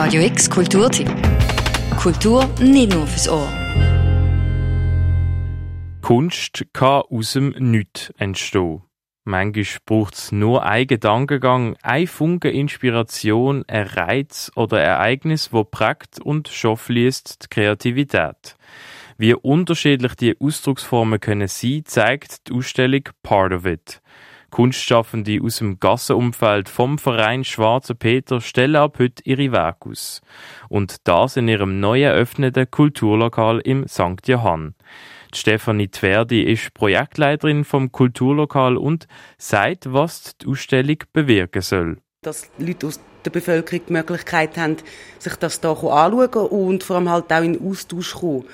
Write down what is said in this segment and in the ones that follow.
Radio X Kulturtipp. Kultur nicht nur fürs Ohr. Kunst kann aus dem Nichts entstehen. Manchmal braucht es nur einen Gedankengang, ein Funke Inspiration, ein Reiz oder Ereignis, wo prägt und fließt die Kreativität. Wie unterschiedlich die Ausdrucksformen können sein, zeigt die Ausstellung Part of It. Kunstschaffende aus dem Gassenumfeld vom Verein Schwarzer Peter stellen ab heute ihre Werke aus. Und das in ihrem neu eröffneten Kulturlokal im St. Johann. Stefanie Tverdi ist Projektleiterin vom Kulturlokal und sagt, was die Ausstellung bewirken soll. Dass Leute aus der Bevölkerung die Möglichkeit haben, sich das hier anzuschauen und vor allem halt auch in Austausch kommen.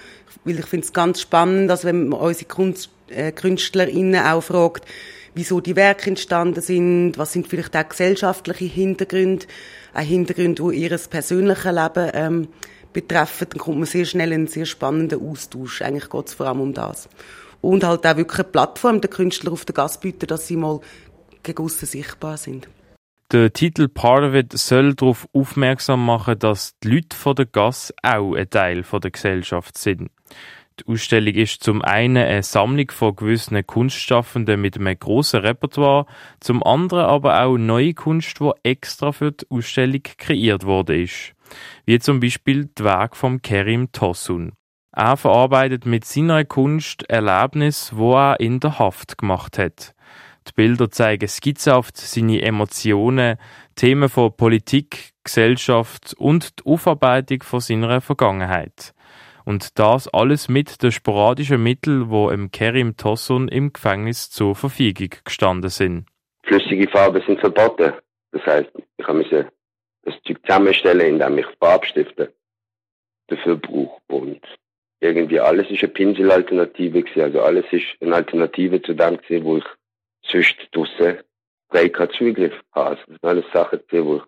Weil ich finde es ganz spannend, dass wenn man unsere Kunst, äh, KünstlerInnen auch fragt, wieso die Werke entstanden sind, was sind vielleicht auch gesellschaftliche Hintergründe, auch Hintergründe, die ihr persönliches Leben ähm, betreffen, dann kommt man sehr schnell in einen sehr spannenden Austausch. Eigentlich geht es vor allem um das. Und halt auch wirklich eine Plattform der Künstler auf der Gas bieten, dass sie mal gegen sichtbar sind. Der Titel Part of It soll darauf aufmerksam machen, dass die Leute von der Gas auch ein Teil der Gesellschaft sind. Die Ausstellung ist zum einen eine Sammlung von gewissen Kunstschaffenden mit einem grossen Repertoire, zum anderen aber auch neue Kunst, die extra für die Ausstellung kreiert wurde ist wie zum Beispiel die Werke von Kerim Tosun. Er verarbeitet mit seiner Kunst Erlebnis, wo er in der Haft gemacht hat. Die Bilder zeigen skizzenhaft seine Emotionen, Themen von Politik, Gesellschaft und die Aufarbeitung von seiner Vergangenheit. Und das alles mit den sporadischen Mitteln, wo im Kerim Tosun im Gefängnis zur Verfügung gestanden sind. Flüssige Farben sind verboten. Das heißt, ich musste das Zeug zusammenstellen, indem ich Farbstifte dafür brauche. Und irgendwie alles ist eine Pinselalternative. Also alles ist eine Alternative zu dem gewesen, wo ich sonst draussen frei keinen Zugriff habe. Also das sind alles Sachen wo ich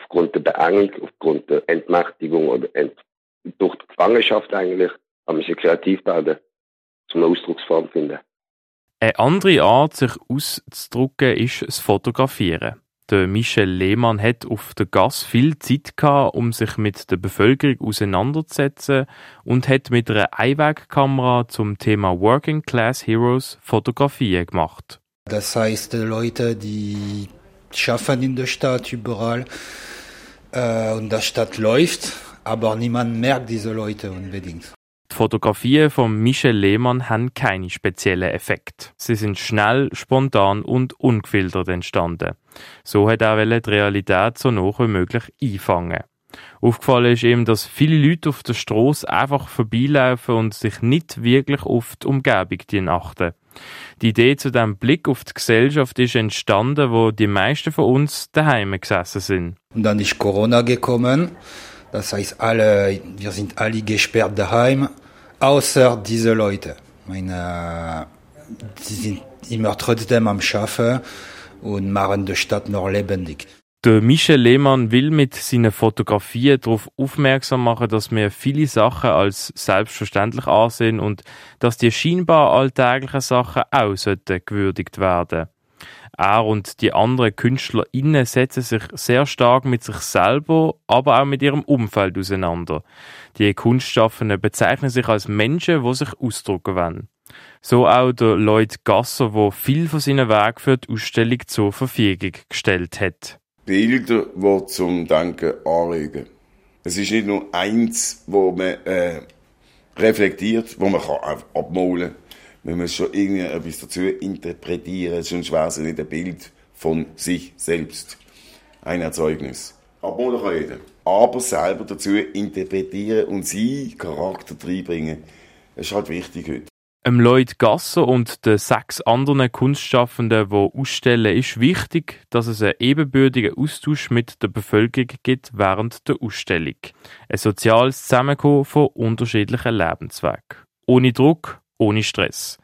aufgrund der Beengung, aufgrund der Entmächtigung oder Ent durch die Gefangenschaft eigentlich, haben wir kreativ werden, zum Ausdrucksform finden. Eine andere Art, sich auszudrücken, ist das Fotografieren. Der Michel Lehmann hat auf der Gas viel Zeit gehabt, um sich mit der Bevölkerung auseinanderzusetzen und hat mit einer Einwegkamera zum Thema Working Class Heroes Fotografien gemacht. Das heißt, Leute, die schaffen in der Stadt überall äh, und die Stadt läuft, aber niemand merkt diese Leute unbedingt. Die Fotografien von Michel Lehmann haben keine speziellen Effekte. Sie sind schnell, spontan und ungefiltert entstanden. So hat er die Realität so nah wie möglich einfangen. Aufgefallen ist ihm, dass viele Leute auf der Straße einfach vorbeilaufen und sich nicht wirklich auf die Umgebung achten. Die Idee zu dem Blick auf die Gesellschaft ist entstanden, wo die meisten von uns daheim gesessen sind. Und dann ist Corona gekommen. Das heißt, alle, wir sind alle gesperrt daheim außer diese Leute. Meine, die sind immer trotzdem am Schaffen und machen die Stadt noch lebendig. Der Michel Lehmann will mit seinen Fotografien darauf aufmerksam machen, dass wir viele Sachen als selbstverständlich ansehen und dass die scheinbar alltäglichen Sachen auch gewürdigt werden er und die anderen KünstlerInnen setzen sich sehr stark mit sich selber, aber auch mit ihrem Umfeld auseinander. Die Kunstschaffenden bezeichnen sich als Menschen, die sich ausdrücken wollen. So auch der Lloyd Gasser, der viel von seinen Werken für die Ausstellung zur Verfügung gestellt hat. Bilder, die zum Denken anregen. Es ist nicht nur eins, wo man äh, reflektiert, wo man kann abmalen kann man muss schon irgendwie etwas dazu interpretieren, sonst wäre es nicht ein Bild von sich selbst. Ein Erzeugnis. Abmalen kann jeder. Aber selber dazu interpretieren und sie Charakter reinbringen, das ist halt wichtig heute. Dem Lloyd Gasser und den sechs anderen Kunstschaffenden, die ausstellen, ist wichtig, dass es einen ebenbürtigen Austausch mit der Bevölkerung gibt während der Ausstellung. Ein soziales Zusammenkommen von unterschiedlichen Lebenswegen. Ohne Druck, ohne Stress.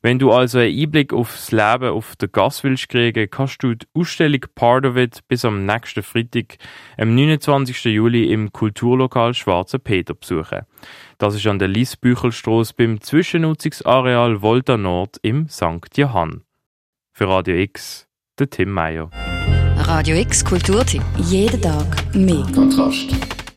Wenn du also einen Einblick aufs Leben auf der Gas willst kriegen, kannst du die Ausstellung Part of It bis am nächsten Freitag, am 29. Juli im Kulturlokal Schwarzer Peter besuchen. Das ist an der Liesbüchelstrasse beim Zwischennutzungsareal Volta Nord im St. Johann. Für Radio X, der Tim Meyer. Radio X Kulturtipp. Jeden Tag mehr. Kontrast.